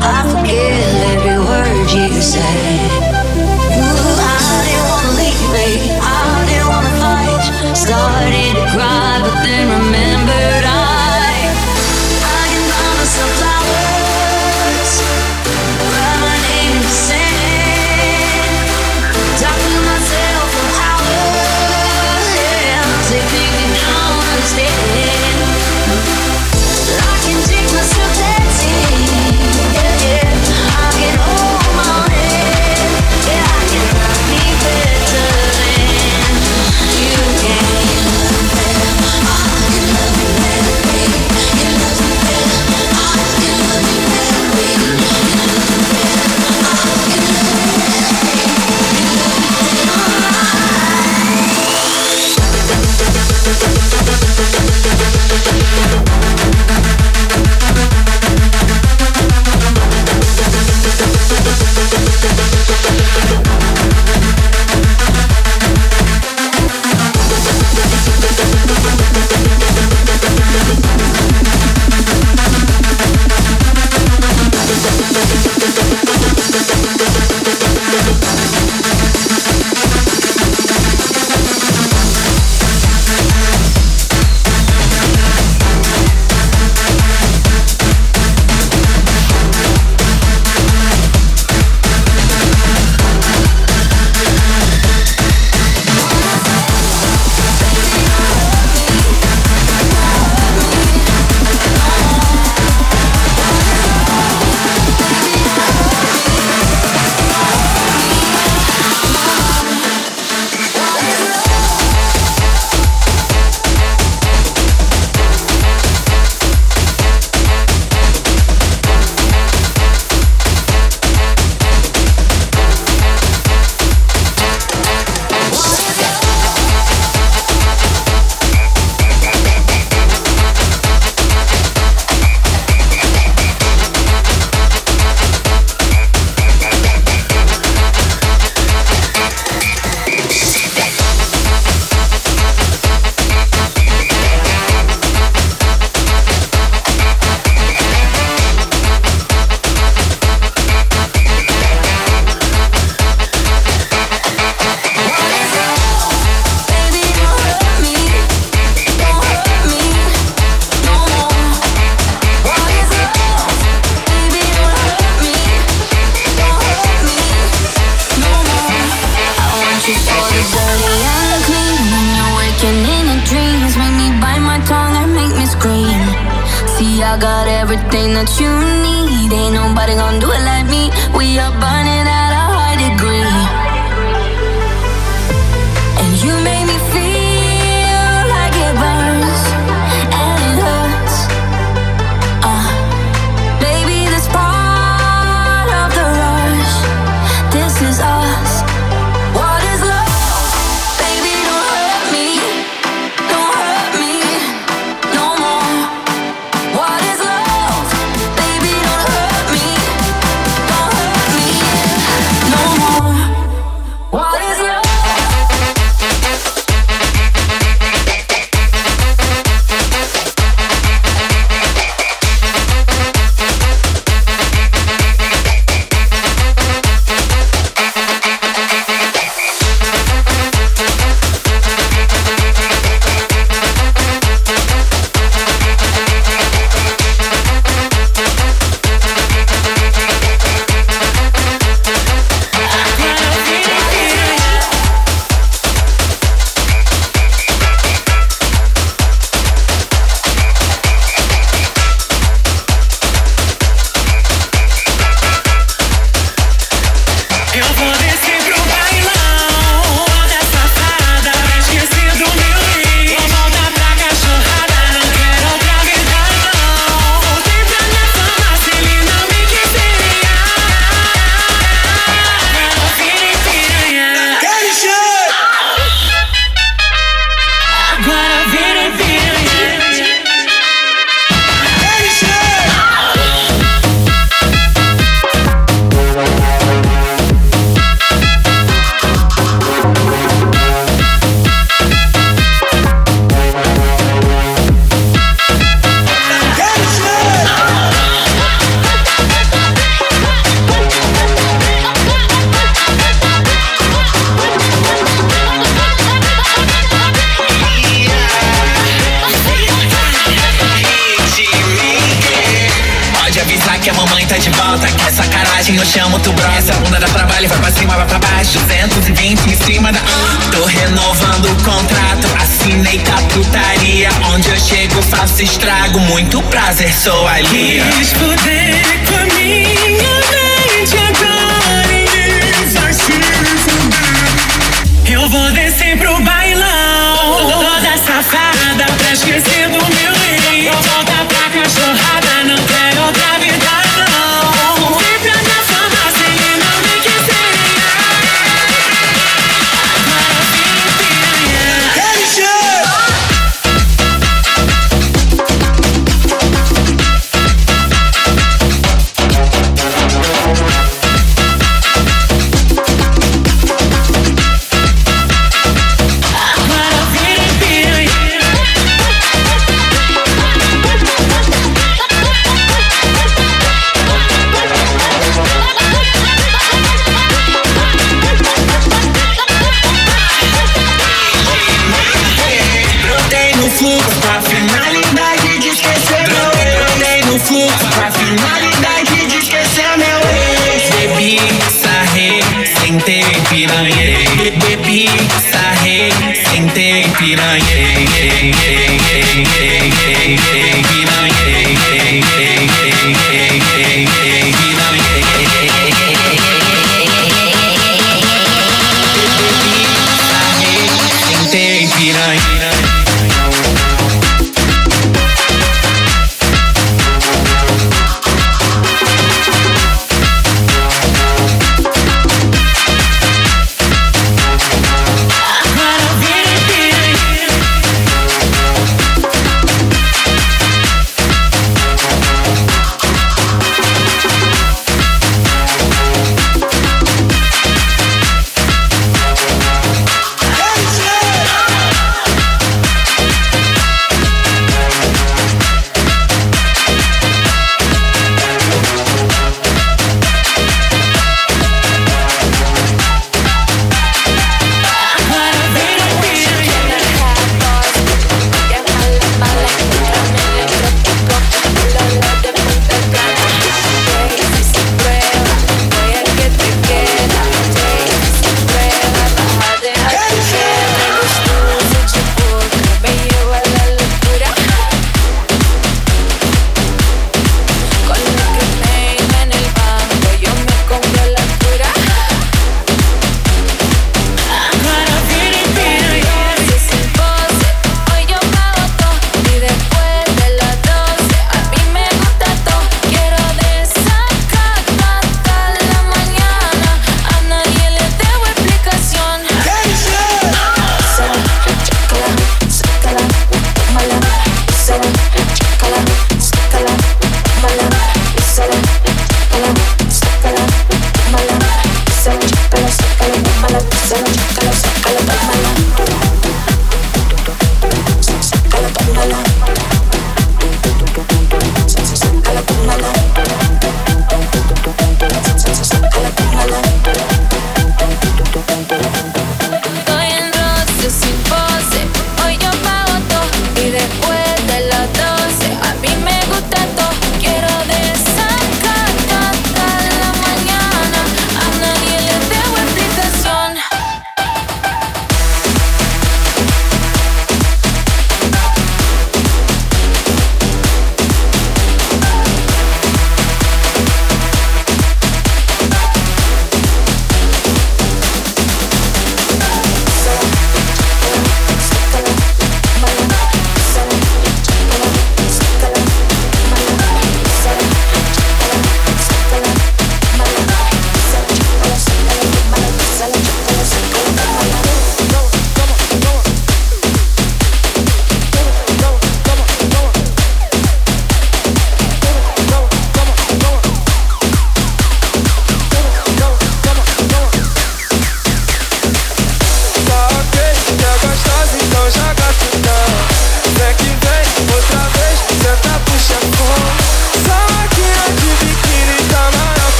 I forgive every word you say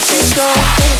Let's go.